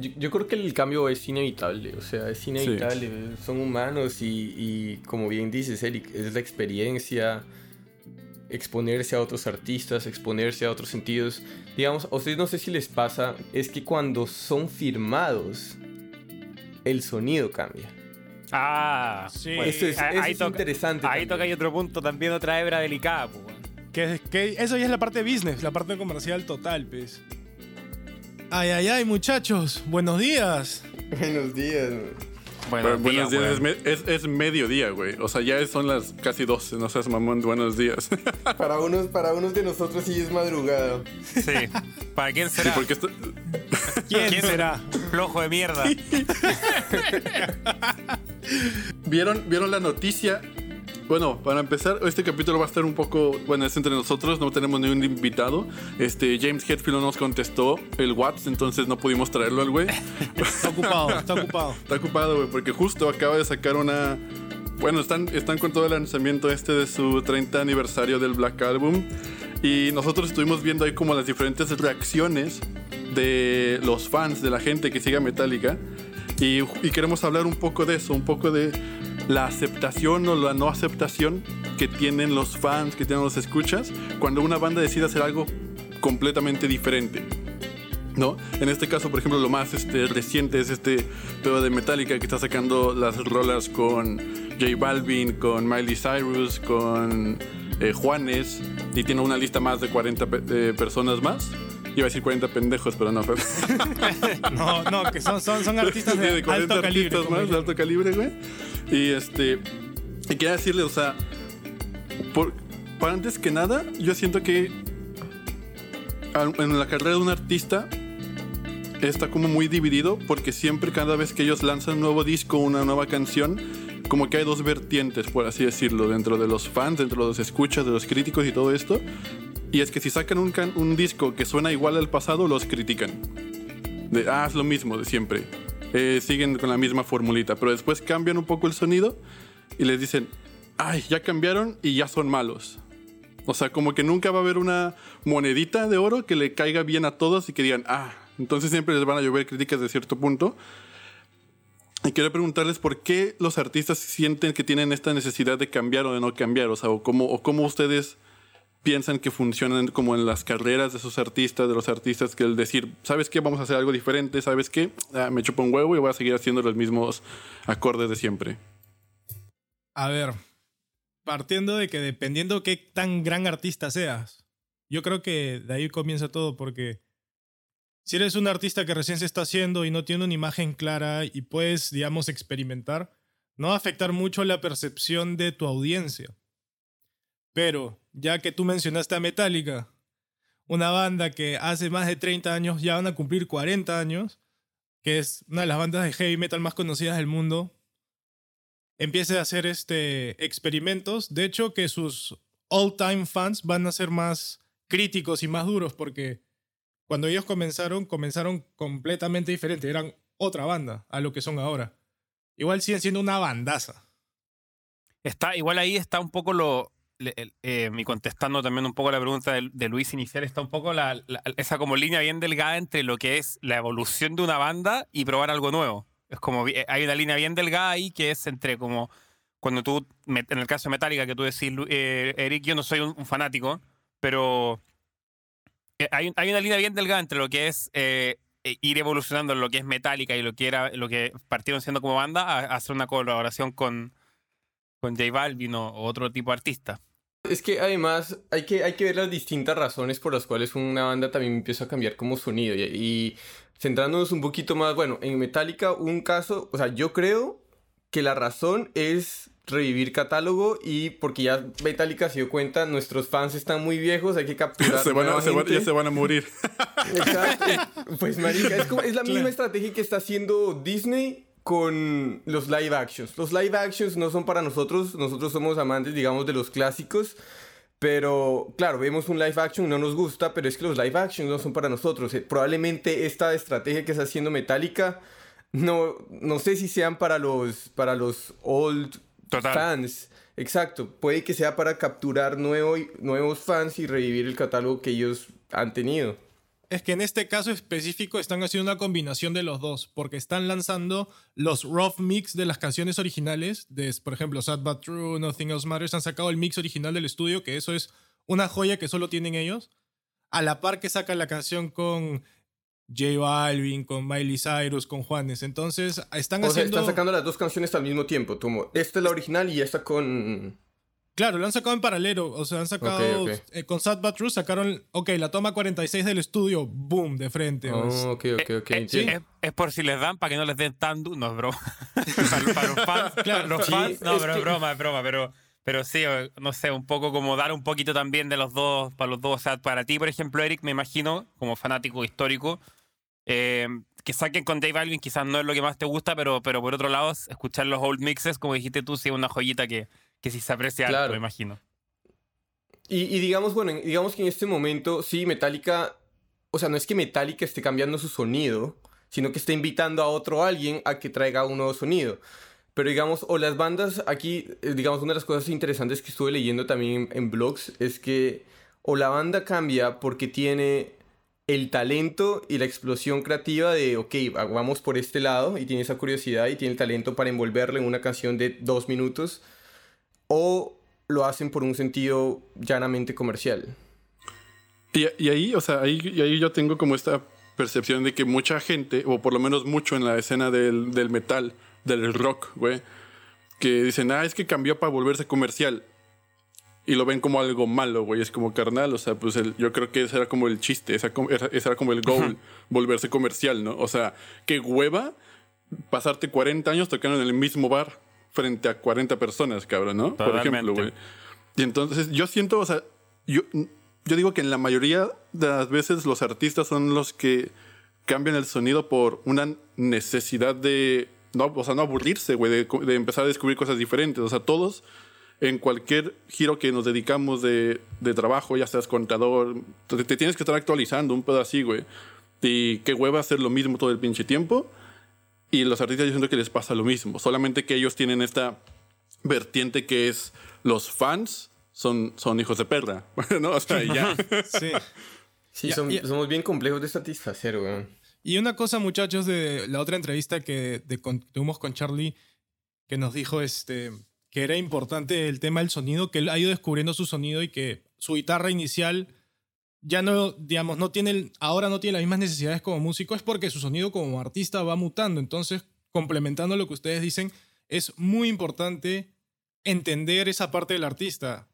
yo, creo que el cambio es inevitable, o sea, es inevitable. Son humanos y, y, como bien dices, Eric, es la experiencia, exponerse a otros artistas, exponerse a otros sentidos. Digamos, a ustedes no sé si les pasa, es que cuando son firmados, el sonido cambia. Ah, sí. eso es, ahí interesante. Ahí toca hay otro punto, también otra hebra delicada. Pues, que, que, eso ya es la parte business, la parte comercial total, pues. Ay, ay, ay, muchachos. Buenos días. Buenos días. Buenos, días, es, es, mediodía, güey. O sea, ya son las casi 12, no seas mamón, buenos días. para, unos, para unos de nosotros sí es madrugada. Sí. ¿Para quién será? porque ¿Quién, será? Flojo de mierda. ¿Vieron, ¿Vieron la noticia bueno, para empezar, este capítulo va a estar un poco, bueno, es entre nosotros, no tenemos ningún invitado. Este, James Hetfield no nos contestó el WhatsApp, entonces no pudimos traerlo al güey. está ocupado, está ocupado. Está ocupado, güey, porque justo acaba de sacar una... Bueno, están, están con todo el lanzamiento este de su 30 aniversario del Black Album. Y nosotros estuvimos viendo ahí como las diferentes reacciones de los fans, de la gente que sigue Metallica. Y, queremos hablar un poco de eso, un poco de la aceptación o la no aceptación que tienen los fans, que tienen los escuchas, cuando una banda decide hacer algo completamente diferente. ¿No? En este caso, por ejemplo, lo más este, reciente es este pedo de Metallica que está sacando las rolas con J Balvin, con Miley Cyrus, con eh, Juanes, y tiene una lista más de 40 eh, personas más. Iba a decir 40 pendejos, pero no. no, no, que son, son, son artistas de, alto calibre. más de alto calibre, güey. Y este. Y quería decirle, o sea. Por, para antes que nada, yo siento que. En la carrera de un artista. Está como muy dividido. Porque siempre, cada vez que ellos lanzan un nuevo disco, una nueva canción. Como que hay dos vertientes, por así decirlo, dentro de los fans, dentro de los escuchas, de los críticos y todo esto. Y es que si sacan un, un disco que suena igual al pasado, los critican. De, ah, es lo mismo de siempre. Eh, siguen con la misma formulita, pero después cambian un poco el sonido y les dicen, ay, ya cambiaron y ya son malos. O sea, como que nunca va a haber una monedita de oro que le caiga bien a todos y que digan, ah, entonces siempre les van a llover críticas de cierto punto. Y quiero preguntarles por qué los artistas sienten que tienen esta necesidad de cambiar o de no cambiar, o sea, o o cómo ustedes piensan que funcionan como en las carreras de esos artistas, de los artistas, que el decir, ¿sabes qué? Vamos a hacer algo diferente, ¿sabes qué? Ah, me chupo un huevo y voy a seguir haciendo los mismos acordes de siempre. A ver, partiendo de que dependiendo qué tan gran artista seas, yo creo que de ahí comienza todo, porque si eres un artista que recién se está haciendo y no tiene una imagen clara y puedes, digamos, experimentar, no va a afectar mucho la percepción de tu audiencia. Pero, ya que tú mencionaste a Metallica, una banda que hace más de 30 años, ya van a cumplir 40 años, que es una de las bandas de heavy metal más conocidas del mundo, empiece a hacer este, experimentos. De hecho, que sus all-time fans van a ser más críticos y más duros, porque cuando ellos comenzaron, comenzaron completamente diferente. Eran otra banda a lo que son ahora. Igual siguen siendo una bandaza. Está, igual ahí está un poco lo, eh, y contestando también un poco la pregunta de, Luis inicial, está un poco la, esa como línea bien delgada entre lo que es la evolución de una banda y probar algo nuevo. Es como, hay una línea bien delgada ahí que es entre como, cuando tú, en el caso de Metallica, que tú decís, eh, Eric, yo no soy un, fanático, pero eh, hay, una línea bien delgada entre lo que es ir evolucionando lo que es Metallica y lo que era lo que partieron siendo como banda a, hacer una colaboración con, con J Balvin o otro tipo de artista. Es que además hay que, hay que ver las distintas razones por las cuales una banda también empieza a cambiar como sonido. Y, centrándonos un poquito más, bueno, en Metallica un caso, o sea, yo creo que la razón es revivir catálogo y porque ya Metallica se dio cuenta, nuestros fans están muy viejos, hay que capturar. se van a, ya se van a morir. Exacto. Pues marica, es, como, es la misma estrategia que está haciendo Disney con los live actions. Los live actions no son para nosotros, nosotros somos amantes, digamos, de los clásicos. Pero claro, vemos un live action, no nos gusta, pero es que los live actions no son para nosotros. Eh, probablemente esta estrategia que está haciendo Metallica, no, no sé si sean para los, para los old fans. Exacto, puede que sea para capturar nuevo, nuevos fans y revivir el catálogo que ellos han tenido. Es que en este caso específico están haciendo una combinación de los dos, porque están lanzando los rough mix de las canciones originales, de, por ejemplo, Sad But True, Nothing Else Matters, han sacado el mix original del estudio, que eso es una joya que solo tienen ellos, a la par que sacan la canción con J Balvin, con Miley Cyrus, con Juanes. Entonces, están O sea, haciendo... están sacando las dos canciones al mismo tiempo. Como, esta es la original y esta con... Claro, lo han sacado en paralelo. O sea, han sacado. Eh, con Sad But True sacaron. Ok, la toma 46 del estudio, boom, de frente. pues. Oh, ok, ok, ok. Eh, entiendo. es, es por si les dan para que no les den tan duro. No, es broma. para, para los fans, Claro, los sí, fans no, es pero que- es broma, es broma. Pero, pero sí, eh, no sé, un poco como dar un poquito también de los dos, para los dos. O sea, para ti, por ejemplo, Eric, me imagino, como fanático histórico, eh, que saquen con Dave Alvin quizás no es lo que más te gusta, pero, pero por otro lado, escuchar los old mixes, como dijiste tú, sí es una joyita que, que sí se aprecia alto, Claro. me imagino. Y, y digamos, bueno, en- digamos que en este momento, sí, Metallica, o sea, no es que Metallica esté cambiando su sonido, sino que está invitando a otro alguien a que traiga un nuevo sonido. Pero digamos, o las bandas aquí, eh, digamos, una de las cosas interesantes que estuve leyendo también en, en blogs es que o la banda cambia porque tiene el talento y la explosión creativa de, ok, va- vamos por este lado y tiene esa curiosidad y tiene el talento para envolverle en una canción de dos minutos, o lo hacen por un sentido llanamente comercial. Y, y ahí, o sea, ahí, y ahí yo tengo como esta percepción de que mucha gente, o por lo menos mucho en la escena del, del metal, del rock, güey, que dicen, ah, es que cambió para volverse comercial. Y lo ven como algo malo, güey. Es como carnal, o sea, pues el- yo creo que ese era como el chiste, ese era como el goal, volverse comercial, ¿no? O sea, qué hueva pasarte 40 años tocando en el mismo bar frente a 40 personas, cabrón, ¿no? Por ejemplo, Totalmente. güey. Y entonces yo siento, o sea, yo, yo digo que en la mayoría de las veces los artistas son los que cambian el sonido por una necesidad de, no, o sea, no aburrirse, güey, de, de empezar a descubrir cosas diferentes. O sea, todos en cualquier giro que nos dedicamos de, de trabajo, ya seas contador, te, te tienes que estar actualizando un pedo así, güey. Y qué hueva hacer lo mismo todo el pinche tiempo. Y los artistas yo siento que les pasa lo mismo. Solamente que ellos tienen esta vertiente que es los fans son, son hijos de perra. ¿no? O sea, y ya. Sí. Sí, Ya, son- ya. somos bien complejos de satisfacer, weón. Y una cosa, muchachos, de la otra entrevista que de, con- tuvimos con Charlie, que nos dijo este, que era importante el tema del sonido, que él ha ido descubriendo su sonido y que su guitarra inicial ya no, digamos, no tiene, ahora no tiene las mismas necesidades como músico, es porque su sonido como artista va mutando. Entonces, complementando lo que ustedes dicen, es muy importante entender esa parte del artista.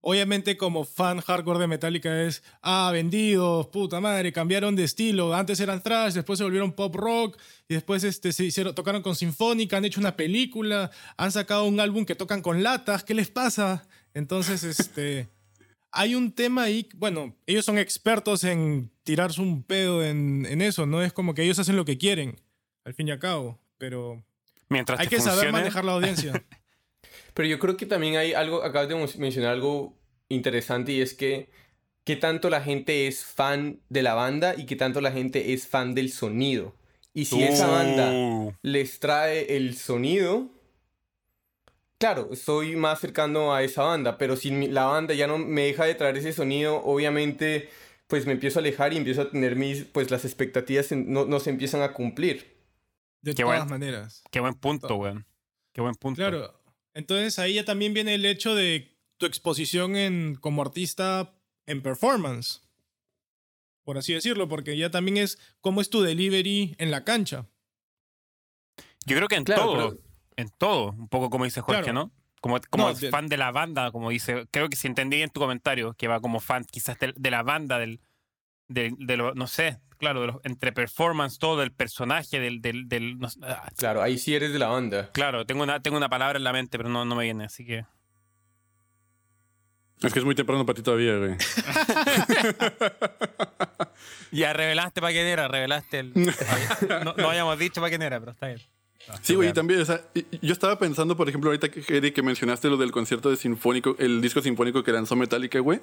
Obviamente como fan hardcore de Metallica es, ah, vendidos, puta madre, cambiaron de estilo, antes eran thrash, después se volvieron pop rock, y después este, se hicieron, tocaron con Sinfónica, han hecho una película, han sacado un álbum que tocan con latas, ¿qué les pasa? Entonces, este, hay un tema ahí, bueno, ellos son expertos en tirarse un pedo en, en eso, ¿no? Es como que ellos hacen lo que quieren, al fin y al cabo, pero Mientras hay que saber manejar la audiencia. Pero yo creo que también hay algo, acabas de mencionar algo interesante y es que qué tanto la gente es fan de la banda y qué tanto la gente es fan del sonido. Y si esa banda Uh, les trae el sonido, claro, soy más cercano a esa banda, pero si mi- la banda ya no me deja de traer ese sonido, obviamente pues me empiezo a alejar y empiezo a tener mis, pues las expectativas en- no, no se empiezan a cumplir. De Qué todas maneras. Qué buen punto, weón. Qué buen punto. Claro. Entonces ahí ya también viene el hecho de tu exposición en, como artista en performance. Por así decirlo, porque ya también es cómo es tu delivery en la cancha. Yo creo que en Claro, todo, pero- en todo, un poco como dice Jorge, Claro. ¿no? Como, como No, de- fan de la banda, como dice, creo que si entendí bien tu comentario, que va como fan quizás de, de la banda, del, de lo, no sé, claro, de los- entre performance, todo, del personaje, del, del, del- no ah, Claro, ahí sí eres de la banda. claro, tengo una, tengo una palabra en la mente, pero no, no me viene, así que... Es que es muy temprano para ti todavía, güey. Ya revelaste para quién era, revelaste el... no, no habíamos dicho para quién era, pero está bien. Sí, güey, y también, o sea, yo estaba pensando, por ejemplo, ahorita que, que mencionaste lo del concierto de sinfónico, el disco sinfónico que lanzó Metallica, güey.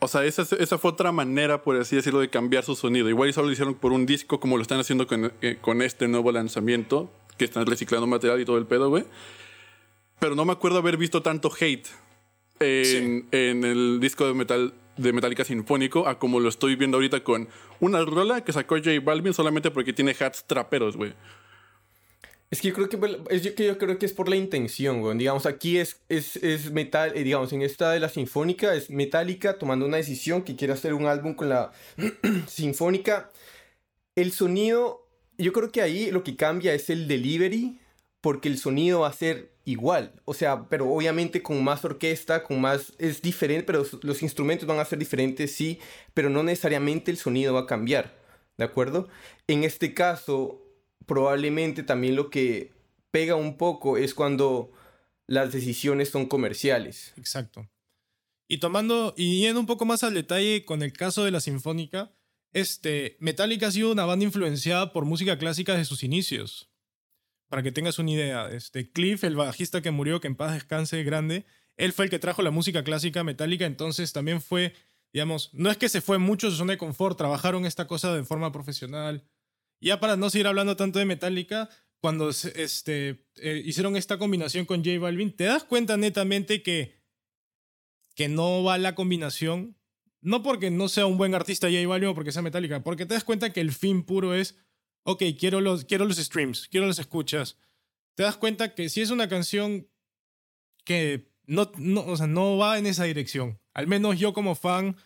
O sea, esa, esa fue otra manera, por así decirlo, de cambiar su sonido. Igual y solo lo hicieron por un disco, como lo están haciendo con, eh, con este nuevo lanzamiento, que están reciclando material y todo el pedo, güey. Pero no me acuerdo haber visto tanto hate en, en el disco de metal de Metallica sinfónico a como lo estoy viendo ahorita con una rola que sacó J Balvin solamente porque tiene hats traperos, güey. Es que yo creo que, es que yo creo que es por la intención, güey. Digamos, aquí es, es, es metal, eh, digamos, en esta de la sinfónica es Metallica tomando una decisión que quiere hacer un álbum con la sinfónica. El sonido, yo creo que ahí lo que cambia es el delivery, porque el sonido va a ser igual. O sea, pero obviamente con más orquesta, con más... Es diferente, pero los instrumentos van a ser diferentes, sí, pero no necesariamente el sonido va a cambiar. ¿De acuerdo? En este caso, probablemente también lo que pega un poco es cuando las decisiones son comerciales. Exacto. Y tomando y yendo un poco más al detalle con el caso de la Sinfónica, este, Metallica ha sido una banda influenciada por música clásica desde sus inicios. Para que tengas una idea, este, Cliff, el bajista que murió, que en paz descanse grande, él fue el que trajo la música clásica metálica, entonces también fue, digamos, no es que se fue mucho su zona de confort, trabajaron esta cosa de forma profesional, ya para no seguir hablando tanto de Metallica, cuando este, eh, hicieron esta combinación con J Balvin, te das cuenta netamente que, que no va la combinación. No porque no sea un buen artista J Balvin o porque sea Metallica, porque te das cuenta que el fin puro es, ok, quiero los, quiero los streams, quiero los escuchas. Te das cuenta que si es una canción que no, no, o sea, no va en esa dirección, al menos yo como fan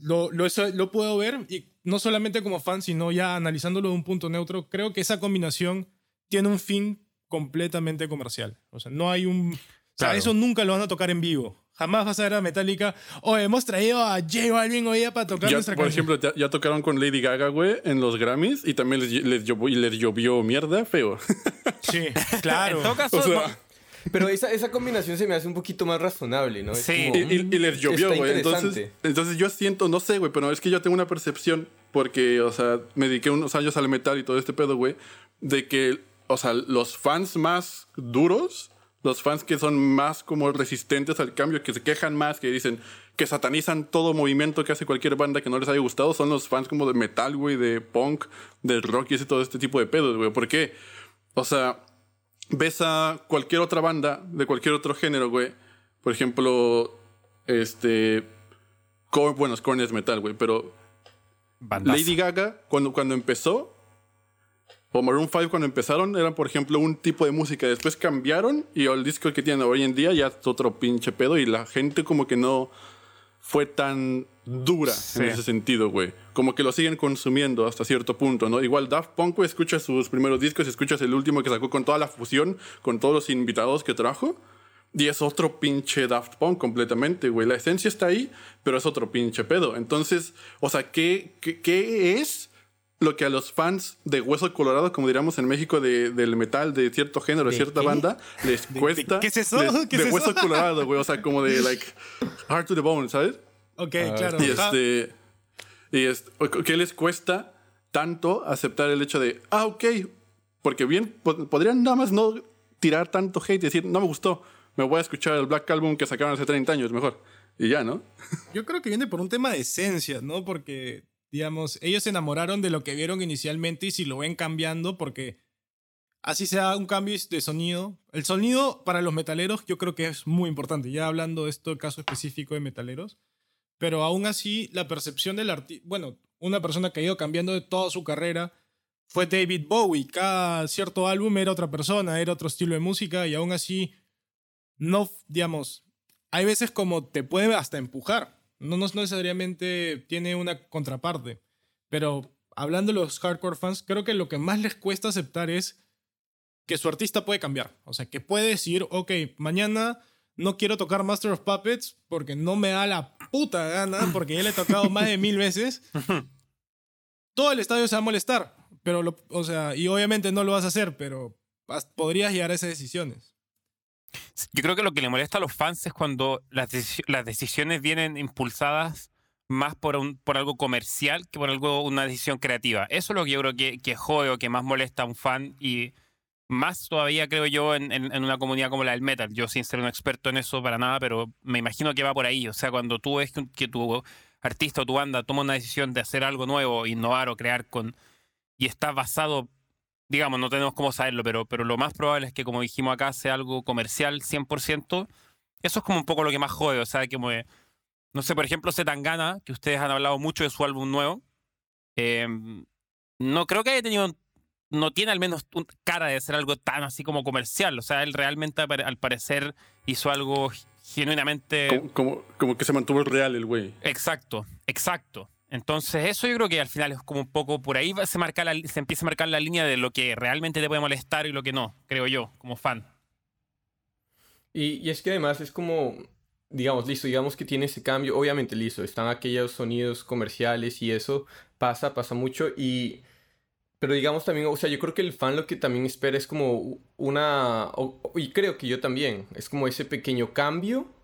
lo, lo, lo puedo ver y no solamente como fan, sino ya analizándolo de un punto neutro, creo que esa combinación tiene un fin completamente comercial. O sea, no hay un... O sea, eso nunca lo van a tocar en vivo. Jamás vas a ver a Metallica, o hemos traído a J Balvin hoy para tocar nuestra Por ejemplo, ya, tocaron con Lady Gaga, güey, en los Grammys y también les, les, llovió, les llovió mierda feo. Sí, claro. o sea, pero esa, esa combinación se me hace un poquito más razonable, ¿no? sí. y, les llovió, güey. Entonces, entonces yo siento, no sé, güey, pero es que yo tengo una percepción, porque, o sea, me dediqué unos años al metal y todo este pedo, güey, de que, o sea, los fans más duros, los fans que son más como resistentes al cambio, que se quejan más, que dicen que satanizan todo movimiento que hace cualquier banda que no les haya gustado, son los fans como de metal, güey, de punk, de rock y ese todo este tipo de pedos, güey. ¿Por qué? O sea, ves a cualquier otra banda de cualquier otro género, güey. Por ejemplo, este. bueno, Korn es metal, güey, pero. Lady Gaga, cuando, cuando empezó, o Maroon 5 cuando empezaron, eran, por ejemplo, un tipo de música. Después cambiaron y el disco que tienen hoy en día ya es otro pinche pedo y la gente como que no fue tan dura en ese sentido, güey. Como que lo siguen consumiendo hasta cierto punto, ¿no? Igual Daft Punk, güey, escuchas sus primeros discos, escuchas el último que sacó con toda la fusión, con todos los invitados que trajo. Y es otro pinche Daft Punk completamente, güey. La esencia está ahí, pero es otro pinche pedo. Entonces, o sea, ¿qué, qué, es lo que a los fans de Hueso Colorado, como diríamos en México, de, del metal, de cierto género, de, cierta banda, les cuesta. ¿Qué es eso? ¿Qué de Hueso Colorado, güey. O sea, como de, like, Heart to the Bone, ¿sabes? Ok, ah, claro. Y este. Y este, ¿Qué les cuesta tanto aceptar el hecho de, ah, ok, porque bien, podrían nada más no tirar tanto hate y decir, no me gustó, me voy a escuchar el Black Album que sacaron hace 30 años mejor. Y ya, ¿no? Yo creo que viene por un tema de esencia, ¿no? Porque, digamos, ellos se enamoraron de lo que vieron inicialmente y si lo ven cambiando, porque así sea un cambio de sonido. El sonido para los metaleros yo creo que es muy importante. Ya hablando de esto, caso específico de metaleros, pero aún así la percepción del artista, bueno, una persona que ha ido cambiando de toda su carrera fue David Bowie. Cada cierto álbum era otra persona, era otro estilo de música y aún así no, digamos, hay veces como te puede hasta empujar. No, no necesariamente tiene una contraparte. Pero hablando de los hardcore fans, creo que lo que más les cuesta aceptar es que su artista puede cambiar. O sea, que puede decir, ok, mañana no quiero tocar Master of Puppets porque no me da la puta gana, porque ya le he tocado más de mil veces. Todo el estadio se va a molestar, pero, lo, o sea, y obviamente no lo vas a hacer, pero podrías llegar a esas decisiones. Yo creo que lo que le molesta a los fans es cuando las, las decisiones vienen impulsadas más por, un, por algo comercial que por algo, una decisión creativa. Eso es lo que yo creo que, que jode o que más molesta a un fan y más todavía, creo yo, en, en, una comunidad como la del metal. Yo sin ser un experto en eso para nada, pero me imagino que va por ahí. O sea, cuando tú ves que, tu artista o tu banda toma una decisión de hacer algo nuevo, innovar o crear con... y está basado, digamos, no tenemos cómo saberlo, pero, pero lo más probable es que, como dijimos acá, sea algo comercial 100%. Eso es como un poco lo que más jode. O sea, que como... no sé, por ejemplo, Zetangana, que ustedes han hablado mucho de su álbum nuevo, em, no creo que haya tenido, no tiene al menos cara de ser algo tan así como comercial. O sea, él realmente al parecer hizo algo genuinamente... Como, como, que se mantuvo real el güey. Exacto, exacto. Entonces, eso yo creo que al final es como un poco por ahí se, marca se empieza a marcar la línea de lo que realmente te puede molestar y lo que no, creo yo, como fan. Y, y es que además es como, digamos, listo, digamos que tiene ese cambio, obviamente listo, están aquellos sonidos comerciales y eso pasa, pasa mucho y... Pero digamos también, o sea, yo creo que el fan lo que también espera es como una, y creo que yo también, es como ese pequeño cambio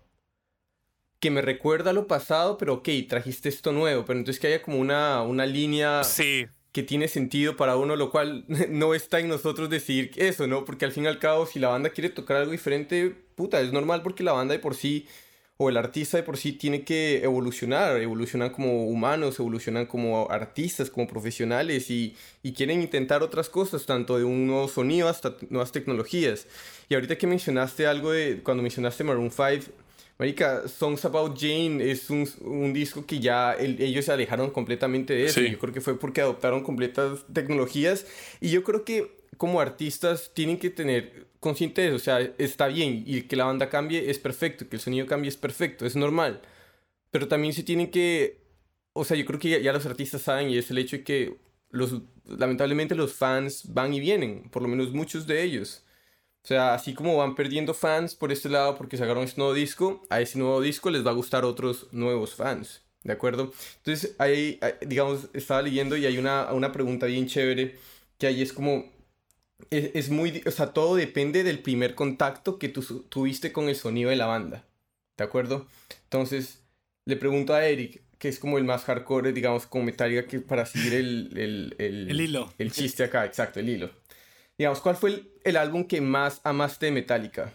que me recuerda a lo pasado, pero ok, trajiste esto nuevo, pero entonces que haya como una, una línea sí. que tiene sentido para uno, lo cual no está en nosotros decir eso, ¿no? Porque al fin y al cabo, si la banda quiere tocar algo diferente, puta, es normal porque la banda de por sí o el artista de por sí tiene que evolucionar, evolucionan como humanos, evolucionan como artistas, como profesionales y, y, quieren intentar otras cosas, tanto de un nuevo sonido hasta nuevas tecnologías. Y ahorita que mencionaste algo de, cuando mencionaste Maroon 5, Marica, Songs About Jane es un, un disco que ya ellos se alejaron completamente de eso. Yo creo que fue porque adoptaron completas tecnologías y yo creo que como artistas tienen que tener consciente de eso, o sea, está bien y que la banda cambie es perfecto, que el sonido cambie es perfecto, es normal, pero también se tienen que, o sea, yo creo que ya, los artistas saben y es el hecho de que los, lamentablemente los fans van y vienen, por lo menos muchos de ellos. O sea, así como van perdiendo fans por este lado porque sacaron este nuevo disco, a ese nuevo disco les va a gustar otros nuevos fans. ¿De acuerdo? Entonces, ahí, digamos, estaba leyendo y hay una, una pregunta bien chévere que ahí es como, es, muy, o sea, todo depende del primer contacto que tú tuviste con el sonido de la banda, ¿de acuerdo? Entonces, le pregunto a Eric, que es como el más hardcore, digamos, como Metallica, que para seguir el, el, el, el hilo. El chiste acá, exacto, el hilo. Digamos, ¿cuál fue el, el álbum que más amaste de Metallica?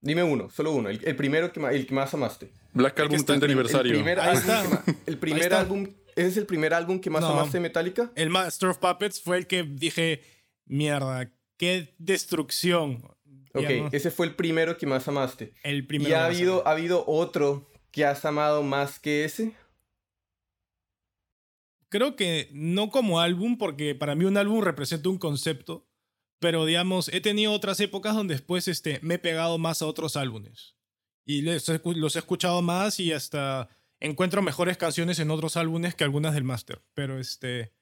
Dime uno, solo uno, el, primero que, el que más amaste. Black Album 30 aniversario. El primer, álbum, el primer álbum ¿Ese es el primer álbum que más amaste de Metallica? El Master of Puppets fue el que dije, mierda, qué destrucción. Ok, ese fue el primero que más amaste. El primero. ¿Y ha habido, ha habido otro que has amado más que ese? Creo que no como álbum, porque para mí un álbum representa un concepto, pero digamos, he tenido otras épocas donde después este, me he pegado más a otros álbumes. Y los he escuchado más y hasta encuentro mejores canciones en otros álbumes que algunas del Master. Pero este.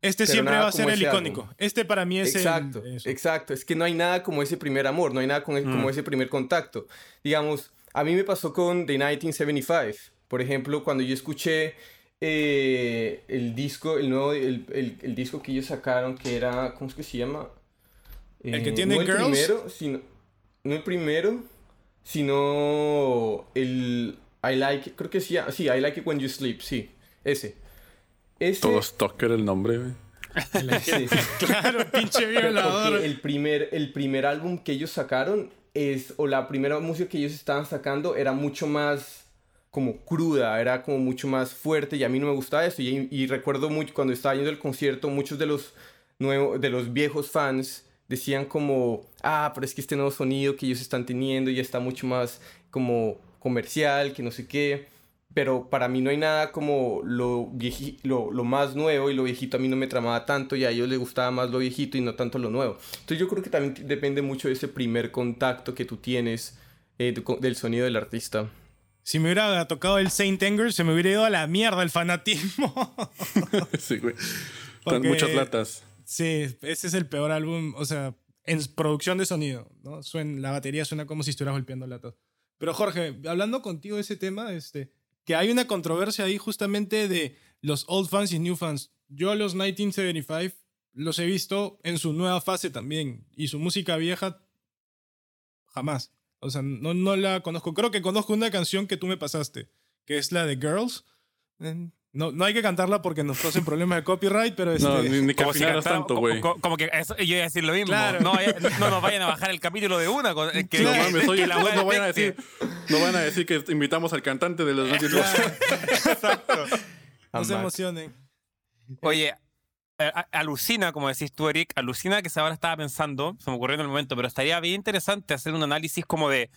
Este siempre va a ser el icónico. Este para mí es exacto, el. Exacto. Es que no hay nada como ese primer amor, no hay nada como, como mm. ese primer contacto. Digamos, a mí me pasó con The 1975. Por ejemplo, cuando yo escuché eh, el disco, el nuevo, el, el, disco que ellos sacaron, que era. ¿Cómo es que se llama? el que eh, tiene no Girls. El primero, sino, no el primero, sino el I like creo que sí, sí, I like it when you sleep, sí, ese. ese Todo Stalker el nombre, claro, pinche violador. el primer, el primer álbum que ellos sacaron es, o la primera música que ellos estaban sacando era mucho más como cruda, era como mucho más fuerte y a mí no me gustaba eso. Y, recuerdo mucho cuando estaba yendo al concierto, muchos de los, nuevos, de los viejos fans decían como, ah, pero es que este nuevo sonido que ellos están teniendo ya está mucho más como comercial, que no sé qué. Pero para mí no hay nada como lo, lo, lo, más nuevo y lo viejito a mí no me tramaba tanto y a ellos les gustaba más lo viejito y no tanto lo nuevo. Entonces yo creo que también depende mucho de ese primer contacto que tú tienes eh, del sonido del artista. Si me hubiera tocado el Saint Anger, se me hubiera ido a la mierda el fanatismo. sí, güey. Están muchas latas. Sí, ese es el peor álbum, o sea, en producción de sonido, ¿no? Suena, la batería suena como si estuvieras golpeando latas. Pero Jorge, hablando contigo de ese tema, este, que hay una controversia ahí justamente de los old fans y new fans. Yo a los 1975 los he visto en su nueva fase también. Y su música vieja, jamás. O sea, no, no la conozco. Creo que conozco una canción que tú me pasaste, que es la de Girls. No, no hay que cantarla porque nos causen problemas de copyright, pero este... No, ni, que como tanto, güey. Como, que yo iba a decir lo mismo. No, no, nos vayan a bajar el capítulo de una. Que, no mames, oye, no, no, vayan a decir, no van a decir que invitamos al cantante de los Exacto. No se emocionen. Oye, alucina, como decís tú, Eric, alucina que ahora estaba pensando, se me ocurrió en el momento, pero estaría bien interesante hacer un análisis como de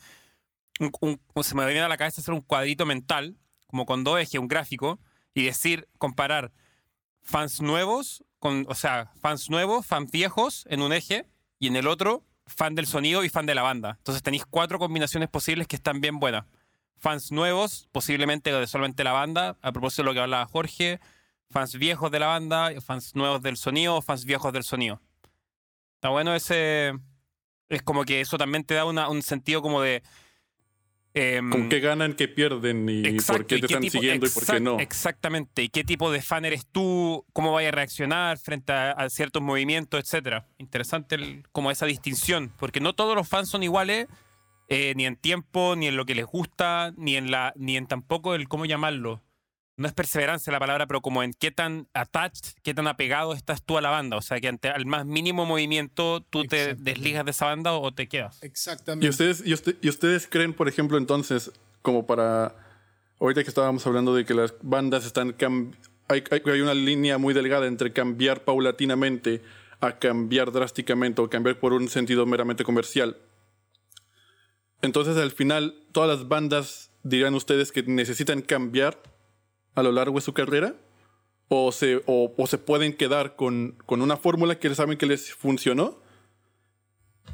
se me viene a la cabeza hacer un cuadrito mental, como con dos ejes, un gráfico, y decir, comparar fans nuevos, con, o sea, fans nuevos, fans viejos en un eje, y en el otro, fan del sonido y fan de la banda. Entonces tenéis cuatro combinaciones posibles que están bien buenas. Fans nuevos, posiblemente de solamente la banda, a propósito de lo que hablaba Jorge, fans viejos de la banda, fans nuevos del sonido, fans viejos del sonido. Está bueno ese... Es como que eso también te da un sentido como de Em, ¿Con qué ganan, qué pierden y por qué te están siguiendo y por qué no? Exactamente. ¿Y qué tipo de fan eres tú? ¿Cómo vayas a reaccionar frente a, ciertos movimientos, etcétera? Interesante como esa distinción, porque no todos los fans son iguales, eh, ni en tiempo, ni en lo que les gusta, ni en la, ni en tampoco el cómo llamarlo no es perseverancia la palabra, pero como en qué tan attached, qué tan apegado estás tú a la banda. O sea, que ante al más mínimo movimiento tú te desligas de esa banda o te quedas. Exactamente. ¿Y ustedes, y, ustedes creen, por ejemplo, entonces, como para. Ahorita que estábamos hablando de que las bandas están. Hay, hay, una línea muy delgada entre cambiar paulatinamente a cambiar drásticamente o cambiar por un sentido meramente comercial. Entonces, al final, todas las bandas dirían ustedes que necesitan cambiar a lo largo de su carrera? ¿O se, o, se pueden quedar con, con una fórmula que saben que les funcionó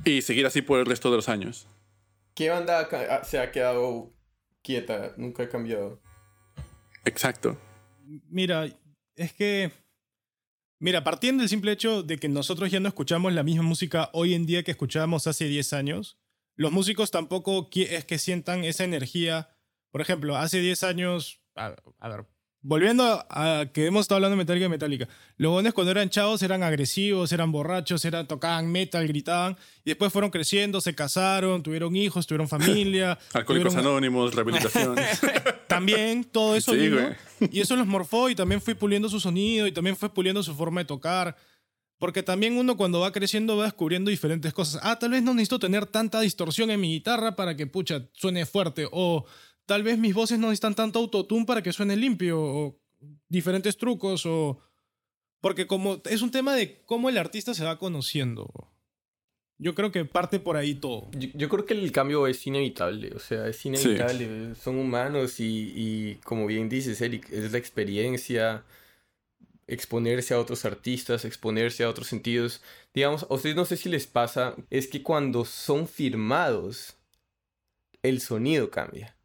y seguir así por el resto de los años? ¿Qué banda se ha quedado quieta? Nunca ha cambiado. Exacto. Mira, es que. Mira, partiendo del simple hecho de que nosotros ya no escuchamos la misma música hoy en día que escuchábamos hace 10 años, los músicos tampoco es que sientan esa energía. Por ejemplo, hace 10 años, a, a ver, Volviendo a que hemos estado hablando de Metallica y Metallica. Los buenos cuando eran chavos eran agresivos, eran borrachos, eran, tocaban metal, gritaban. Y después fueron creciendo, se casaron, tuvieron hijos, tuvieron familia. Alcohólicos anónimos, rehabilitación. también, todo eso. y eso los morfó y también fue puliendo su sonido y también fue puliendo su forma de tocar. Porque también uno cuando va creciendo va descubriendo diferentes cosas. Ah, tal vez no necesito tener tanta distorsión en mi guitarra para que, pucha, suene fuerte. O tal vez mis voces no necesitan tanto autotune para que suene limpio, o diferentes trucos, o... Porque como es un tema de cómo el artista se va conociendo. Yo creo que parte por ahí todo. Yo, creo que el cambio es inevitable, o sea, es inevitable. Son humanos y, y, como bien dices, Eric, es la experiencia, exponerse a otros artistas, exponerse a otros sentidos. Digamos, a ustedes no sé si les pasa, es que cuando son firmados, el sonido cambia.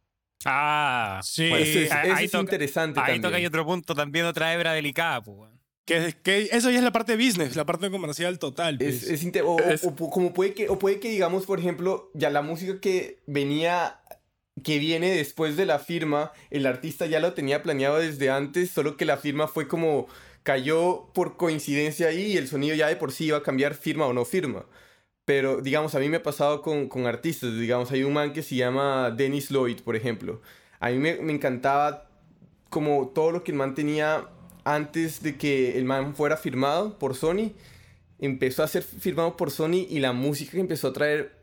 Ah, sí. es, ahí interesante. Ahí toca hay otro punto, también otra hebra delicada, pues. Que, que, eso ya es la parte business, la parte comercial total. Es, pues. o, como puede que, o puede que digamos, por ejemplo, ya la música que venía, que viene después de la firma, el artista ya lo tenía planeado desde antes, solo que la firma fue como cayó por coincidencia ahí y el sonido ya de por sí iba a cambiar firma o no firma. Pero, digamos, a mí me ha pasado con, con artistas. Digamos, hay un man que se llama Dennis Lloyd, por ejemplo. A mí me, encantaba como todo lo que el man tenía antes de que el man fuera firmado por Sony. Empezó a ser firmado por Sony y la música que empezó a traer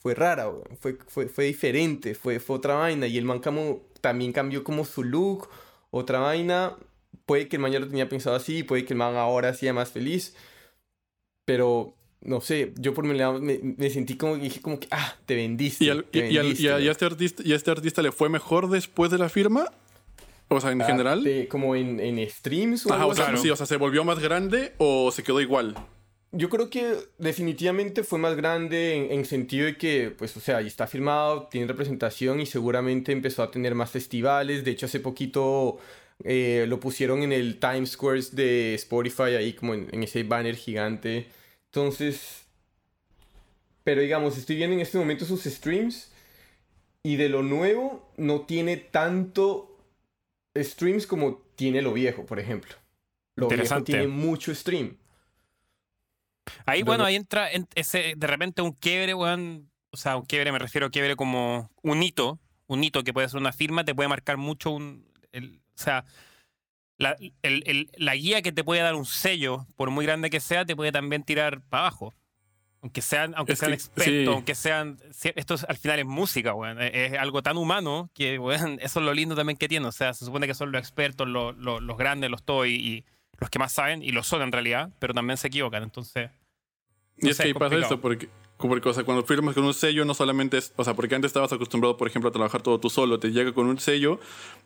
fue rara, fue, fue, fue, diferente, fue, fue otra vaina. Y el man como, también cambió como su look, otra vaina. Puede que el man ya lo tenía pensado así, puede que el man ahora sea más feliz. Pero no sé, yo por mi lado me, me, sentí como dije como que, ah, te vendiste. ¿Y, y, a, este artista, ¿Y a este artista le fue mejor después de la firma? O sea, en ah, general. como en, en streams o, o sea, sí, o sea, ¿se volvió más grande o se quedó igual? Yo creo que definitivamente fue más grande en, en sentido de que, pues, o sea, ahí está firmado, tiene representación y seguramente empezó a tener más festivales. De hecho, hace poquito eh, lo pusieron en el Times Square de Spotify, ahí como en, en ese banner gigante. Entonces, pero digamos, estoy viendo en este momento sus streams y de lo nuevo no tiene tanto streams como tiene lo viejo, por ejemplo. Lo viejo tiene mucho stream. Ahí, bueno, ahí entra ese, de repente un quiebre, weón. O sea, un quiebre, me refiero a quiebre como un hito. Un hito que puede ser una firma, te puede marcar mucho un. o sea, la, la, guía que te puede dar un sello, por muy grande que sea, te puede también tirar para abajo. Aunque sean, aunque sean expertos, aunque sean. Esto al final es música, weón. Es, algo tan humano que, weón, eso es lo lindo también que tiene. O sea, se supone que son los expertos, los, los, grandes, los todos y, los que más saben, y lo son en realidad, pero también se equivocan. Entonces. y es que pasa eso, porque porque, o sea, cuando firmas con un sello no solamente es, o sea, porque antes estabas acostumbrado, por ejemplo, a trabajar todo tú solo, te llega con un sello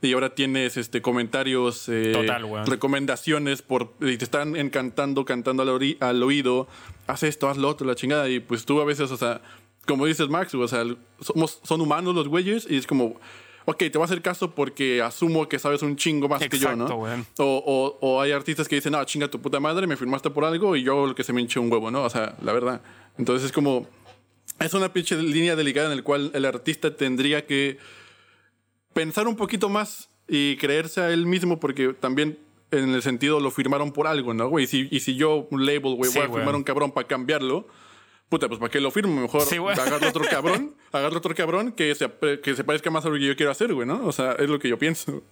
y ahora tienes este comentarios, eh, Total, recomendaciones por y te están encantando, cantando al, ori- al oído, haz esto, haz lo otro, la chingada. Y pues tú a veces, o sea, como dices Max, o sea, somos son humanos los güeyes y es como Ok, te voy a hacer caso porque asumo que sabes un chingo más que yo, Exacto, ¿no? O, o, o hay artistas que dicen, no, chinga tu puta madre, me firmaste por algo y yo hago lo que se me hinche un huevo, ¿no? O sea, la verdad. Entonces es como. Es una pinche línea delicada en la cual el artista tendría que pensar un poquito más y creerse a él mismo porque también en el sentido lo firmaron por algo, ¿no, güey? Y si, y si yo, un label, güey, Sí, voy a güey. firmar a un cabrón para cambiarlo, puta, pues ¿para qué lo firmo? Mejor Sí, otro cabrón, agarro otro cabrón que se, que se parezca más a lo que yo quiero hacer, güey, ¿no? O sea, es lo que yo pienso.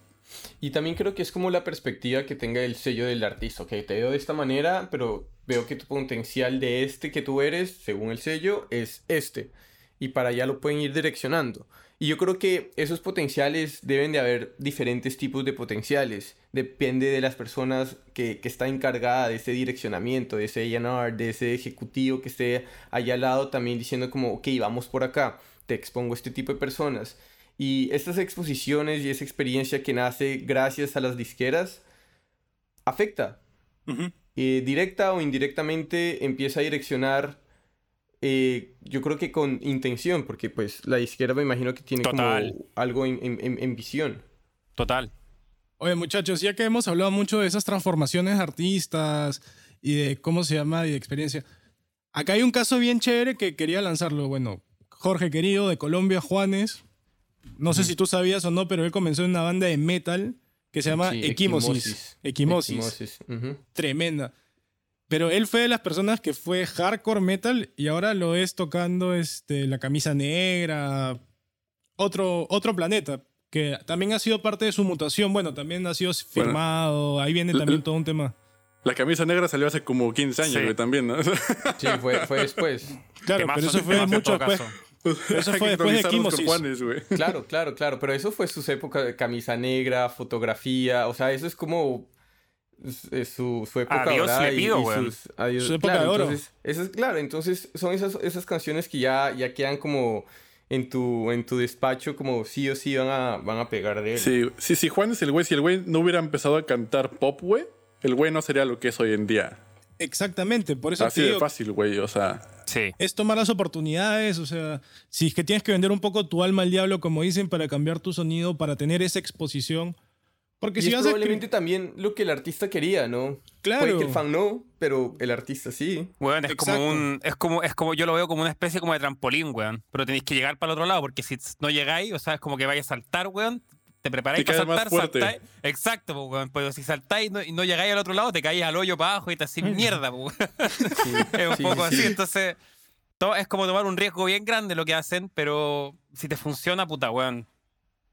Y también creo que es como la perspectiva que tenga el sello del artista. Ok, te veo de esta manera, pero veo que tu potencial de este que tú eres, según el sello, es este. Y para allá lo pueden ir direccionando. Y yo creo que esos potenciales deben de haber diferentes tipos de potenciales. Depende de las personas que, que está encargada de ese direccionamiento, de ese A&R, de ese ejecutivo que esté allá al lado también diciendo como, ok, vamos por acá, te expongo este tipo de personas. Y estas exposiciones y esa experiencia que nace gracias a las disqueras afecta. Eh, directa o indirectamente empieza a direccionar, eh, yo creo que con intención, porque pues la disquera me imagino que tiene Total. como algo en, en- en- en visión. Total. Oye, muchachos, ya que hemos hablado mucho de esas transformaciones de artistas y de cómo se llama y de experiencia, acá hay un caso bien chévere que quería lanzarlo. Bueno, Jorge querido de Colombia, Juanes. No sé si tú sabías o no, pero él comenzó en una banda de metal que se llama Sí, Equimosis. Equimosis. Equimosis. Tremenda. Pero él fue de las personas que fue hardcore metal y ahora lo es tocando este, la camisa negra, otro, otro planeta, que también ha sido parte de su mutación. Bueno, también ha sido firmado, ahí viene también todo un tema. La camisa negra salió hace como 15 años, Sí. güey, también, ¿no? Sí, fue, fue después. Claro, Temazo, pero eso fue mucho después. caso. Eso fue después de. Juanes, güey. Claro, claro, claro, pero eso fue sus épocas de camisa negra, fotografía, o sea, eso es como su, su época Adiós dorada le y- pido, y weón. sus- adiós- Su época claro, de oro. Entonces, eso es, claro, entonces son esas, esas canciones que ya, ya quedan como en tu, en tu despacho, como sí o sí van a, van a pegar de él. Sí, sí, si Juan es el güey, si el güey no hubiera empezado a cantar pop, güey, el güey no sería lo que es hoy en día. Exactamente, por eso Así te de fácil, güey, o sea. Sí. es tomar las oportunidades, o sea, si es que tienes que vender un poco tu alma al diablo, como dicen, para cambiar tu sonido, para tener esa exposición. Porque Y si es vas a... probablemente también lo que el artista quería, ¿no? Claro. Puede que el fan no, pero el artista sí. Weón, es Exacto. como un. Es como, es como, yo lo veo como una especie como de trampolín, weón. Pero tenéis que llegar para el otro lado, porque si no llegáis, o sea, es como que vais a saltar, weón. Te preparáis Te para saltar, saltáis. Exacto, weón. Pero si saltáis y no, y no llegáis al otro lado, te caís al hoyo para abajo y te haces mierda, pues, weón. Sí, Es un sí, poco sí, así. sí. Entonces, todo es como tomar un riesgo bien grande lo que hacen, pero si te funciona, puta, weón.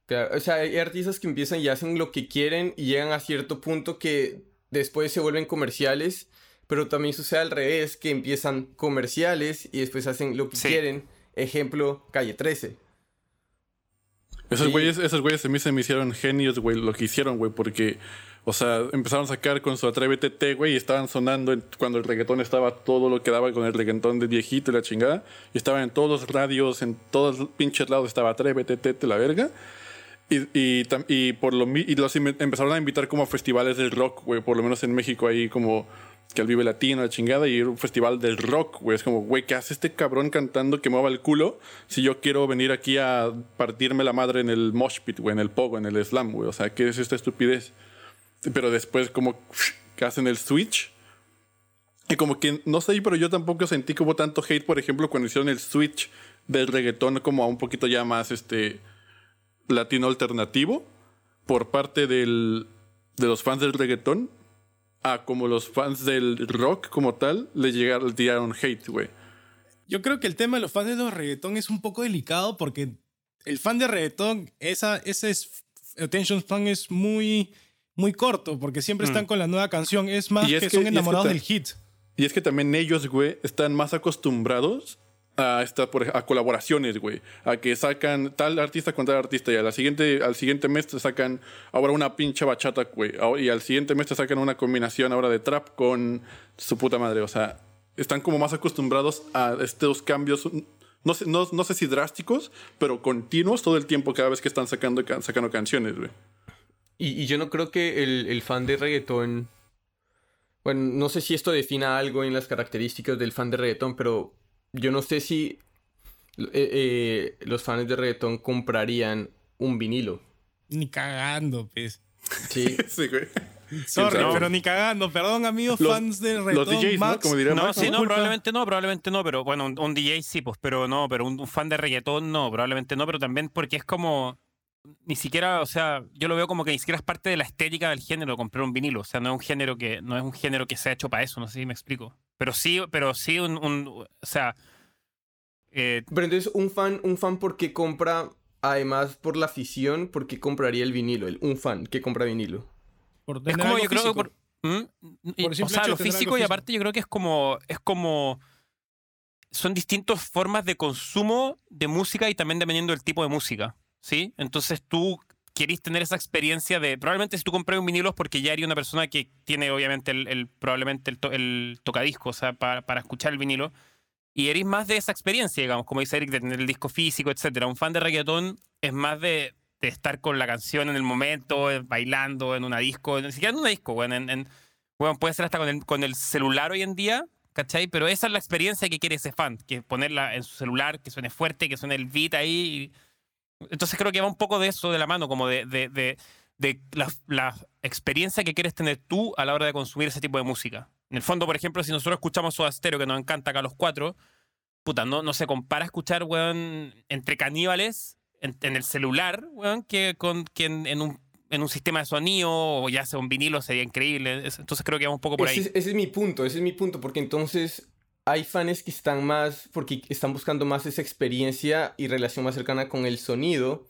Claro, o sea, hay artistas que empiezan y hacen lo que quieren y llegan a cierto punto que después se vuelven comerciales, pero también sucede al revés, que empiezan comerciales y después hacen lo que Sí. quieren. Ejemplo, Calle 13. Esos Sí. güeyes, esos güeyes a mí se me hicieron genios, güey, lo que hicieron, güey, porque, o sea, empezaron a sacar con su Atrévete T, güey, y estaban sonando en- cuando el reggaetón estaba todo lo que daba con el reggaetón de viejito y la chingada, y estaban en todos los radios, en todos los pinches lados estaba Atrévete T, la verga. Y, por lo y los empezaron a invitar como a festivales del rock, güey, por lo menos en México ahí como que al Vive Latino, la chingada, y un festival del rock, güey. Es como, güey, ¿qué hace este cabrón cantando que mueva el culo si yo quiero venir aquí a partirme la madre en el mosh pit, güey, en el pogo, en el slam, güey? O sea, ¿qué es esta estupidez? Pero después como hacen el switch. Y como que, no sé, pero yo tampoco sentí que hubo tanto hate, por ejemplo, cuando hicieron el switch del reggaetón como a un poquito ya más, este, latino alternativo por parte del, de los fans del reggaetón a como los fans del rock como tal le llegaron, le tiraron hate, güey. Yo creo que el tema de los fans de los reggaetón es un poco delicado porque el fan de reggaetón, esa, ese es, attention span es muy, muy corto porque siempre están con la nueva canción. Es más es que, que- son y es que enamorados del hit. Y es que también ellos, güey, están más acostumbrados a, esta, a colaboraciones, güey. A que sacan tal artista con tal artista y la siguiente, al siguiente mes te sacan ahora una pinche bachata, güey. Y al siguiente mes te sacan una combinación ahora de trap con su puta madre. O sea, están como más acostumbrados a estos cambios, no sé, no, no sé si drásticos, pero continuos todo el tiempo cada vez que están sacando, sacando canciones, güey. Y, yo no creo que el, el, fan de reggaetón, bueno, no sé si esto defina algo en las características del fan de reggaetón, pero yo no sé si eh, eh, los fans de reggaetón comprarían un vinilo. Ni cagando, pues. Sí. sí, güey. Sorry, pero ni cagando. Perdón, amigos fans de reggaetón. Los DJs, ¿no? Como diría no, sí, no, probablemente no, probablemente no, pero bueno, un, DJ sí, pues, pero no, pero un, fan de reggaetón no, probablemente no, pero también porque es como, ni siquiera, o sea, yo lo veo como que ni siquiera es parte de la estética del género comprar un vinilo, o sea, no es un género que, no es un género que se ha hecho para eso, no sé si me explico. Pero sí, pero sí un, un o sea... Eh, pero entonces, un fan, un fan porque compra, además por la afición, ¿por qué compraría el vinilo? El, un fan que compra vinilo es como yo creo que por, ¿Mm? o sea, lo físico y aparte yo creo que es como es como son distintas formas de consumo de música y también dependiendo del tipo de música, ¿sí? Entonces tú querís tener esa experiencia de probablemente si tú compras un vinilo es porque ya eres una persona que tiene obviamente el, probablemente el, el, tocadisco, o sea, para, para escuchar el vinilo y eres más de esa experiencia, digamos, como dice Eric, de tener el disco físico, etcétera. Un fan de reggaetón es más de de estar con la canción en el momento, eh, bailando en una disco, ni siquiera en una disco, bueno, en, puede ser hasta con el, con el celular hoy en día, ¿cachai? Pero esa es la experiencia que quiere ese fan, que ponerla en su celular, que suene fuerte, que suene el beat ahí. Entonces creo que va un poco de eso de la mano, como de, de, de, de la, la, experiencia que quieres tener tú a la hora de consumir ese tipo de música. En el fondo, por ejemplo, si nosotros escuchamos su Stereo, que nos encanta acá los cuatro, puta, no, no se compara escuchar, weón, entre caníbales en, el celular, weón, que, con, que en, un, en un sistema de sonido o ya sea un vinilo sería increíble. Entonces creo que vamos un poco por ahí. ese es mi punto, ese es mi punto, porque entonces hay fans que están más, porque están buscando más esa experiencia y relación más cercana con el sonido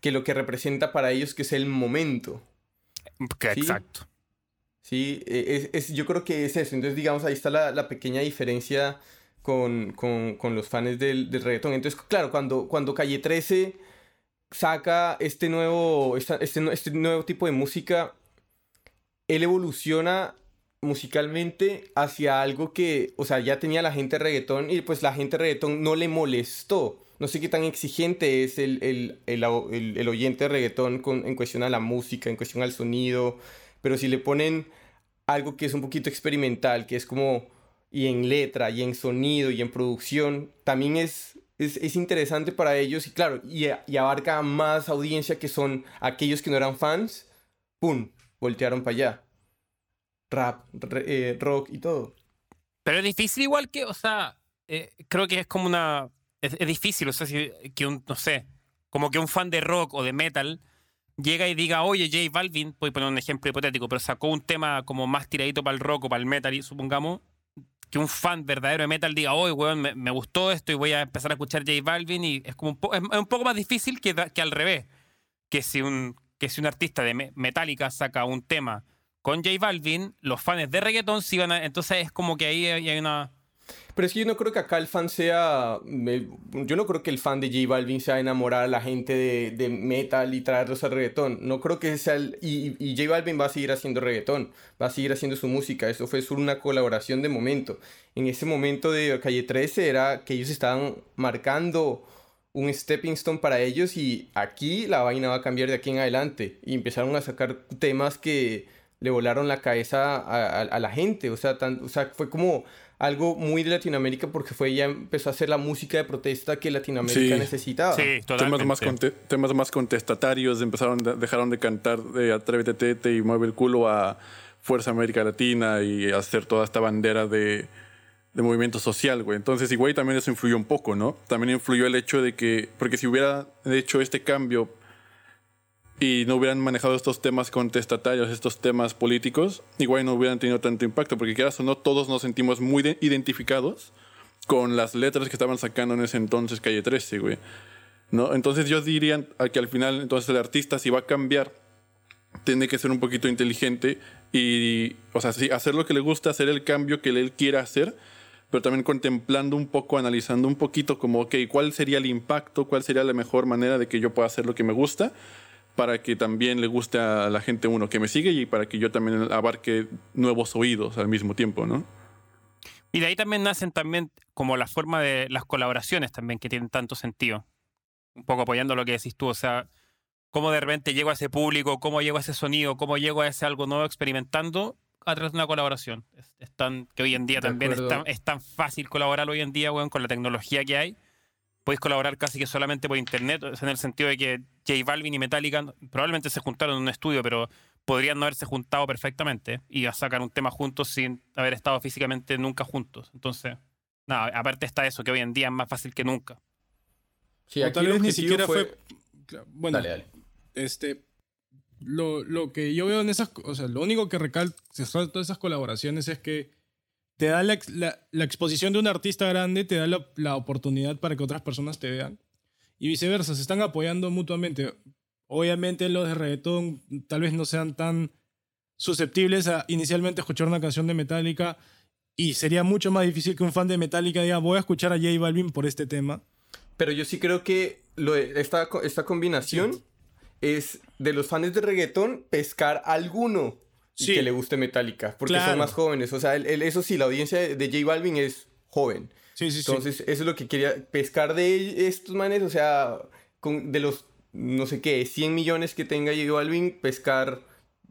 que lo que representa para ellos que es el momento. Exacto. Sí, e, es, yo creo que es eso. Entonces, digamos, ahí está la, la pequeña diferencia con, con, con los fans del, del, reggaetón. Entonces, claro, cuando, cuando Calle 13 saca este nuevo, este, este nuevo tipo de música, él evoluciona musicalmente hacia algo que, o sea, ya tenía la gente reggaetón y pues la gente reggaetón no le molestó. No sé qué tan exigente es el, el, el, el oyente de reggaetón con, en cuestión a la música, en cuestión al sonido, pero si le ponen algo que es un poquito experimental, que es como y en letra y en sonido y en producción, también es, es, interesante para ellos y claro, y, y, abarca más audiencia que son aquellos que no eran fans, ¡pum! Voltearon para allá. Rap, eh, rock y todo. Pero es difícil igual que, o sea, eh, creo que es como una... Es, difícil, o sea, que un, no sé, como que un fan de rock o de metal llega y diga, oye, J Balvin, voy a poner un ejemplo hipotético, pero sacó un tema como más tiradito para el rock o para el metal, supongamos, que un fan verdadero de metal diga, oye, weón, me, gustó esto y voy a empezar a escuchar J Balvin y es como un, es un poco más difícil que, que al revés. Que si, un, que si un artista de Metallica saca un tema con J Balvin, los fans de reggaeton sí van a... Entonces es como que ahí hay una pero es que yo no creo que acá el fan sea. Yo no creo que el fan de J Balvin sea enamorar a la gente de, de metal y traerlos al reggaetón. No creo que sea el. Y, y, J Balvin va a seguir haciendo reggaetón. Va a seguir haciendo su música. Eso fue solo una colaboración de momento. En ese momento de Calle 13 era que ellos estaban marcando un stepping stone para ellos y aquí la vaina va a cambiar de aquí en adelante. Y empezaron a sacar temas que le volaron la cabeza a, a, la gente. O sea, tan, o sea, fue como algo muy de Latinoamérica porque fue ya empezó a hacer la música de protesta que Latinoamérica necesitaba. Sí, temas más, temas más contestatarios, empezaron dejaron de cantar de Atrévete Tete y Mueve el culo a Fuerza América Latina y hacer toda esta bandera de, de movimiento social, güey. Entonces, igual también eso influyó un poco, ¿no? También influyó el hecho de que, porque si hubiera hecho este cambio y no hubieran manejado estos temas contestatarios, estos temas políticos, igual no hubieran tenido tanto impacto, porque quieras o no, todos nos sentimos muy identificados con las letras que estaban sacando en ese entonces Calle 13, güey. ¿No? Entonces yo diría que al final, entonces el artista si va a cambiar, tiene que ser un poquito inteligente y, o sea, sí, hacer lo que le gusta, hacer el cambio que él quiera hacer, pero también contemplando un poco, analizando un poquito como, ok, ¿cuál sería el impacto? ¿Cuál sería la mejor manera de que yo pueda hacer lo que me gusta? Para que también le guste a la gente uno que me sigue y para que yo también abarque nuevos oídos al mismo tiempo, ¿no? Y de ahí también nacen también como la forma de las colaboraciones también que tienen tanto sentido. Un poco apoyando lo que decís tú, o sea, cómo de repente llego a ese público, cómo llego a ese sonido, cómo llego a ese algo nuevo experimentando a través de una colaboración. Es, tan, que hoy en día también es tan, es tan, fácil colaborar hoy en día, weón, con la tecnología que hay. Podéis colaborar casi que solamente por internet, en el sentido de que J Balvin y Metallica probablemente se juntaron en un estudio, pero podrían no haberse juntado perfectamente y a sacar un tema juntos sin haber estado físicamente nunca juntos. Entonces, nada, aparte está eso, que hoy en día es más fácil que nunca. Sí, tal vez ni siquiera fue... Bueno, dale, dale. este, lo, lo, que yo veo en esas, o sea, lo único que recalca todas esas colaboraciones es que te da la, la, exposición de un artista grande, te da la, la, oportunidad para que otras personas te vean. Y viceversa, se están apoyando mutuamente. Obviamente los de reggaetón tal vez no sean tan susceptibles a inicialmente escuchar una canción de Metallica y sería mucho más difícil que un fan de Metallica diga voy a escuchar a J Balvin por este tema. Pero yo sí creo que lo, esta, esta combinación es de los fans de reggaetón pescar alguno que le guste Metallica, porque son más jóvenes. O sea, eso sí, la audiencia de J Balvin es joven. Sí, sí, Entonces, eso es lo que quería pescar de estos manes, o sea, con, de los, no sé qué, 100 millones que tenga J Balvin, pescar,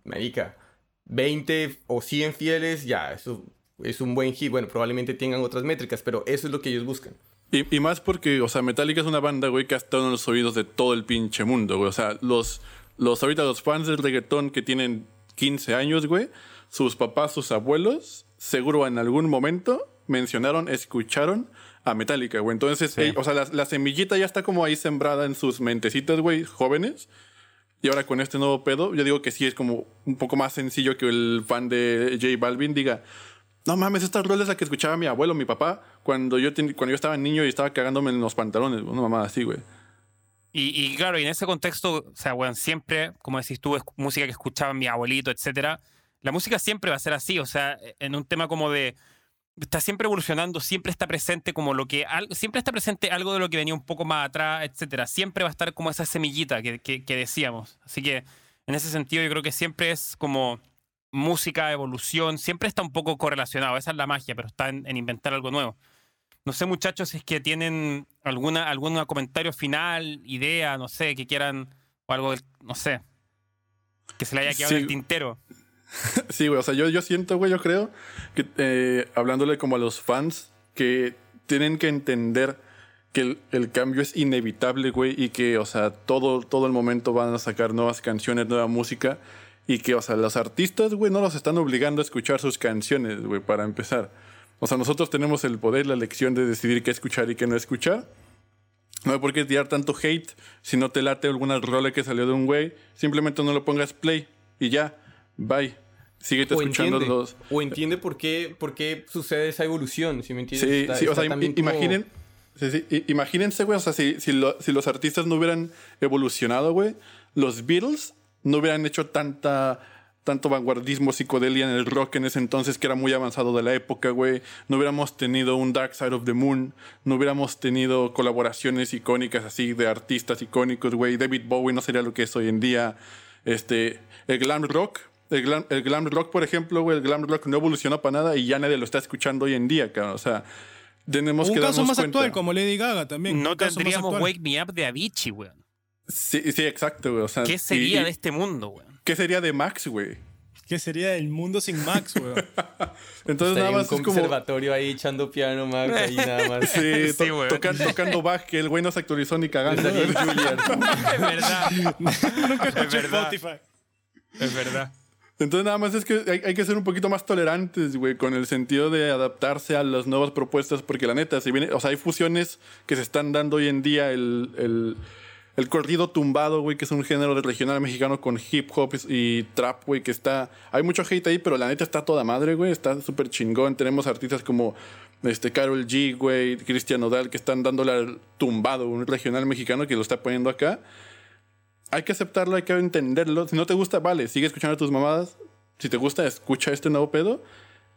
marica, 20 o 100 fieles, ya, eso es un buen hit. Bueno, probablemente tengan otras métricas, pero eso es lo que ellos buscan. Y, y, más porque, o sea, Metallica es una banda, güey, que ha estado en los oídos de todo el pinche mundo, güey. O sea, los, los ahorita los fans del reggaetón que tienen 15 años, güey, sus papás, sus abuelos, seguro en algún momento mencionaron, escucharon a Metallica, güey. Entonces, o sea, la, semillita ya está como ahí sembrada en sus mentecitas, güey, jóvenes. Y ahora con este nuevo pedo, yo digo que sí es como un poco más sencillo que el fan de J Balvin diga, no mames, esta rola es la que escuchaba mi abuelo, mi papá, cuando yo, cuando yo estaba niño y estaba cagándome en los pantalones, una mamá así, güey. Y, claro, y en ese contexto, o sea, bueno, siempre, como decís tú, es música que escuchaba mi abuelito, etcétera. La música siempre va a ser así, o sea, en un tema como de está siempre evolucionando, siempre está presente como lo que siempre está presente algo de lo que venía un poco más atrás, etcétera. Siempre va a estar como esa semillita que, que decíamos. Así que en ese sentido yo creo que siempre es como música, evolución, siempre está un poco correlacionado. Esa es la magia, pero está en, inventar algo nuevo. No sé, muchachos, si es que tienen alguna, algún comentario final, idea, no sé, que quieran, o algo, no sé, que se le haya quedado el tintero. sí, güey, o sea, yo, yo siento, güey, yo creo, que eh, hablándole como a los fans, que tienen que entender que el, el, cambio es inevitable, güey, y que, o sea, todo, todo el momento van a sacar nuevas canciones, nueva música, y que, o sea, los artistas, güey, no los están obligando a escuchar sus canciones, güey, para empezar. O sea, nosotros tenemos el poder, la elección de decidir qué escuchar y qué no escuchar. No hay por qué tirar tanto hate si no te late alguna role que salió de un güey. Simplemente no lo pongas play y ya, bye. Sigue escuchando los. O entiende por qué, por qué sucede esa evolución, si me entiendes. Sí, sí, o sea, imaginen. imagínense, güey, o sea, si, si, si los artistas no hubieran evolucionado, güey, los Beatles no hubieran hecho tanta tanto vanguardismo psicodelia en el rock en ese entonces que era muy avanzado de la época, güey. No hubiéramos tenido un Dark Side of the Moon, no hubiéramos tenido colaboraciones icónicas así de artistas icónicos, güey. David Bowie no sería lo que es hoy en día. Este, el glam rock, el glam, el glam rock, por ejemplo, güey, el glam rock no evolucionó para nada y ya nadie lo está escuchando hoy en día, cabrón. O sea, tenemos un que caso más actual como Lady Gaga también. No tendríamos Wake Me Up de Avicii, güey. Sí, sí, exacto, güey. O sea, ¿Qué sería de este mundo, güey? ¿Qué sería de Max, güey? ¿Qué sería del mundo sin Max, güey? Entonces nada más un es como... conservatorio ahí echando piano, Max, ahí nada más. Sí, sí tocando Bach, que el güey no se actualizó ni cagando. es verdad. Nunca escuché es verdad. Spotify. Es verdad. Entonces nada más es que hay, hay, que ser un poquito más tolerantes, güey, con el sentido de adaptarse a las nuevas propuestas, porque la neta, si viene, o sea, hay fusiones que se están dando hoy en día, el, el el corrido tumbado, güey, que es un género de regional mexicano con hip hop y trap, güey, que está... Hay mucho hate ahí, pero la neta está toda madre, güey. Está súper chingón. Tenemos artistas como este, Carol G, güey, Cristian Odal, que están dándole al tumbado, un regional mexicano que lo está poniendo acá. Hay que aceptarlo, hay que entenderlo. Si no te gusta, vale, sigue escuchando a tus mamadas. Si te gusta, escucha este nuevo pedo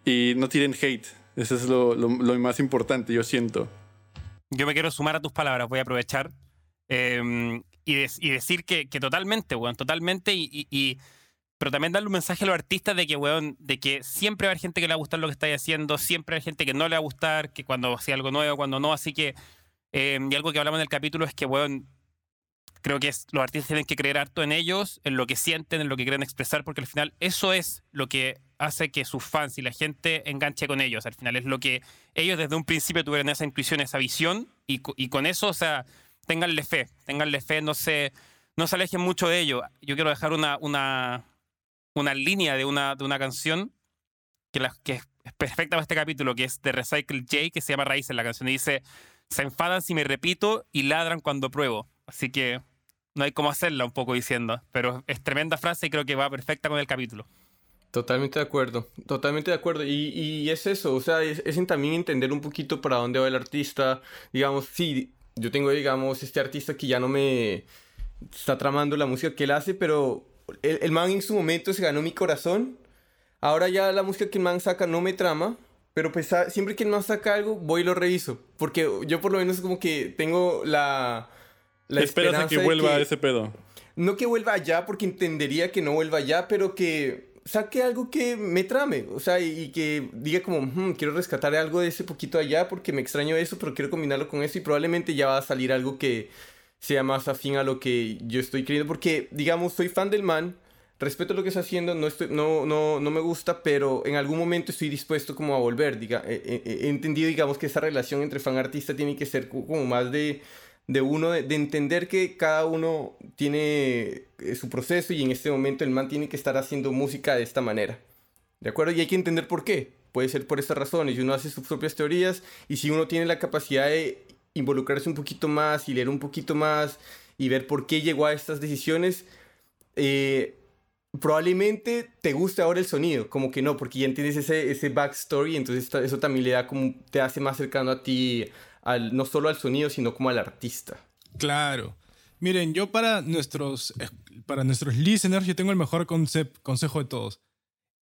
y no tiren hate. Eso es lo, lo más importante, yo siento. Yo me quiero sumar a tus palabras, voy a aprovechar Em, y, decir que, totalmente, weón, totalmente. Y, pero también darle un mensaje a los artistas de que, weón, de que siempre va a haber gente que le va a gustar lo que estáis haciendo, siempre hay gente que no le va a gustar, que cuando hacía algo nuevo, cuando no, así que, eh, y algo que hablamos en el capítulo es que, weón, creo que es, los artistas tienen que creer harto en ellos, en lo que sienten, en lo que quieren expresar, porque al final eso es lo que hace que sus fans y la gente enganche con ellos. Al final es lo que ellos desde un principio tuvieron esa intuición, esa visión, y, y con eso, o sea, ténganle fe, ténganle fe, no se, no se alejen mucho de ello. Yo quiero dejar una, una, una línea de una, de una canción que, la, que es perfecta para este capítulo, que es de Recycle J, que se llama Raíces. La canción y dice, se enfadan si me repito y ladran cuando pruebo. Así que no hay cómo hacerla, un poco diciendo. Pero es tremenda frase y creo que va perfecta con el capítulo. Totalmente de acuerdo, totalmente de acuerdo. Y, y es eso, o sea, es, es, también entender un poquito para dónde va el artista. Digamos, sí, yo tengo, digamos, este artista que ya no me está tramando la música que él hace, pero el, el man en su momento se ganó mi corazón. Ahora ya la música que el man saca no me trama, pero pues siempre que el man saca algo, voy y lo reviso. Porque yo por lo menos como que tengo la... la Esperas a que vuelva que, ese pedo. No que vuelva allá, porque entendería que no vuelva allá, pero que saque algo que me trame, o sea, y, que diga como, hmm, quiero rescatar algo de ese poquito allá porque me extraño eso, pero quiero combinarlo con eso y probablemente ya va a salir algo que sea más afín a lo que yo estoy creyendo, porque, digamos, soy fan del man, respeto lo que está haciendo, no, estoy, no, no, no me gusta, pero en algún momento estoy dispuesto como a volver, diga, he, he, he entendido, digamos, que esa relación entre fan-artista tiene que ser como más de de uno, de, de, entender que cada uno tiene eh, su proceso y en este momento el man tiene que estar haciendo música de esta manera. ¿De acuerdo? Y hay que entender por qué. Puede ser por estas razones y uno hace sus propias teorías y si uno tiene la capacidad de involucrarse un poquito más y leer un poquito más y ver por qué llegó a estas decisiones, eh, probablemente te guste ahora el sonido, como que no, porque ya entiendes ese, ese backstory, entonces eso también le da como, te hace más cercano a ti al, no solo al sonido, sino como al artista. Claro. Miren, yo para nuestros, para nuestros listeners, yo tengo el mejor concept, consejo de todos.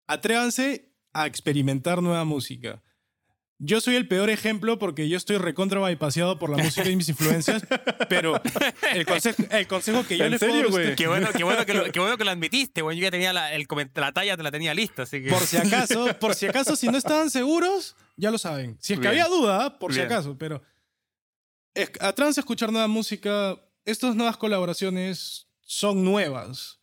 Atrévanse a experimentar nueva música. Yo soy el peor ejemplo porque yo estoy recontra bypaseado por la música y mis influencias, pero el consejo, el consejo que yo ¿En les serio, puedo? Qué bueno, qué bueno que lo, qué bueno que lo admitiste, güey. Yo ya tenía la, el, la talla, te la tenía lista, así que... Por si acaso, por si acaso, si no estaban seguros, ya lo saben. Si es que Bien. había duda, por Bien. si acaso, pero es- a escuchar nueva música. Estas nuevas colaboraciones son nuevas.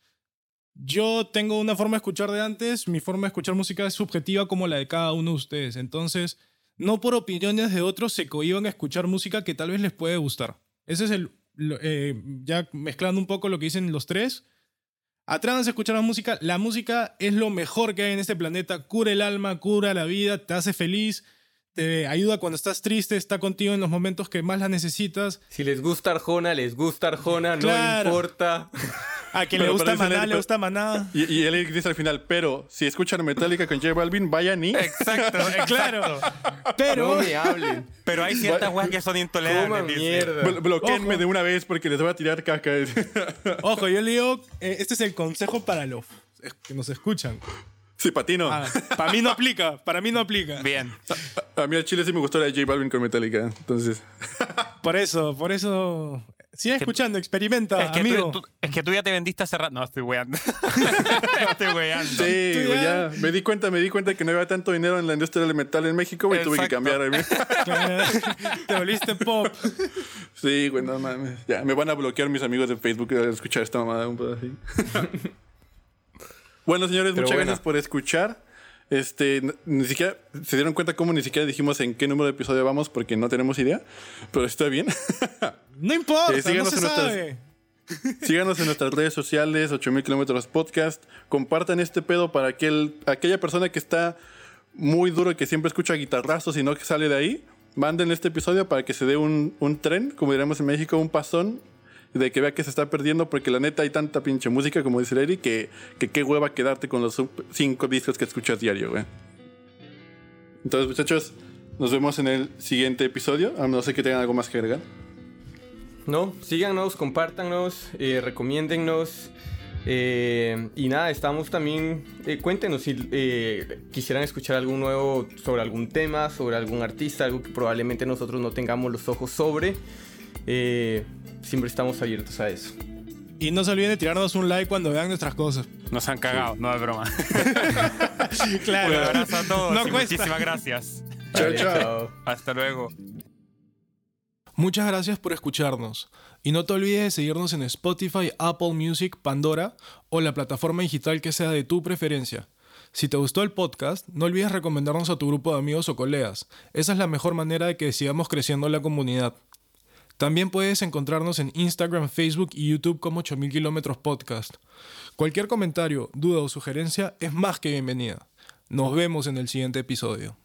Yo tengo una forma de escuchar de antes, mi forma de escuchar música es subjetiva como la de cada uno de ustedes. Entonces, no por opiniones de otros se cohiban a escuchar música que tal vez les puede gustar. Ese es el, eh, ya mezclando un poco lo que dicen los tres. Atrévanse a escuchar la música. La música es lo mejor que hay en este planeta. Cura el alma, cura la vida, te hace feliz, te ayuda cuando estás triste, está contigo en los momentos que más la necesitas. Si les gusta Arjona, les gusta Arjona, Claro. no importa. A quien Pero le gusta Maná, le gusta Maná. Y, y él dice al final, pero si escuchan Metallica con J Balvin, vayan y... Exacto, Claro. Pero, No me hablen. Pero hay ciertas weas que son intolerables. mierda. Blo- bloquéenme Ojo. de una vez porque les voy a tirar caca. ojo, yo le digo, eh, este es el consejo para los que nos escuchan. sí, patino. Ah, para mí no aplica, para mí no aplica. Bien. A mí al chile sí me gustó la de J Balvin con Metallica. Entonces, Por eso, por eso. Sigue escuchando, experimenta, Es que, amigo. tú, tú- es que tú ya te vendiste hace rato. No, estoy weando. estoy weando. sí, güey, ya- ya me di cuenta, me di cuenta que no había tanto dinero en la industria del metal en México, güey, tuve que cambiar. Te volviste pop. Sí, güey, no mames. Ya, me van a bloquear mis amigos de Facebook a escuchar esta mamada un pedo así. bueno, señores, Pero muchas buena. gracias por escuchar. Este, ni siquiera se dieron cuenta cómo ni siquiera dijimos en qué número de episodio vamos porque no tenemos idea, pero está bien. No importa, Eh, síganos no se en nuestras-. Síganos en nuestras redes sociales, 8000 kilómetros podcast. Compartan este pedo para aquel, aquella persona que está muy duro y que siempre escucha guitarrazos y no que sale de ahí. Manden este episodio para que se dé un, un tren, como diríamos en México, un pasón de que vea que se está perdiendo, porque la neta hay tanta pinche música, como dice Larry, que, que qué hueva quedarte con los cinco discos que escuchas diario, güey. Entonces, muchachos, nos vemos en el siguiente episodio. A no sé que tengan algo más que agregar. No, síganos, compártanos, eh, recomiéndennos. eh, y nada, estamos también. eh, cuéntenos si eh, quisieran escuchar algo nuevo sobre algún tema, sobre algún artista, algo que probablemente nosotros no tengamos los ojos sobre. Siempre estamos abiertos a eso. Y no se olviden de tirarnos un like cuando vean nuestras cosas. Nos han cagado, no es broma. claro. Un abrazo a todos No y cuesta. muchísimas gracias. Chao, Vale, chao. Hasta luego. Muchas gracias por escucharnos. Y no te olvides de seguirnos en Spotify, Apple Music, Pandora o la plataforma digital que sea de tu preferencia. Si te gustó el podcast, no olvides recomendarnos a tu grupo de amigos o colegas. Esa es la mejor manera de que sigamos creciendo la comunidad. También puedes encontrarnos en Instagram, Facebook y YouTube como 8000 kilómetros podcast. Cualquier comentario, duda o sugerencia es más que bienvenida. Nos vemos en el siguiente episodio.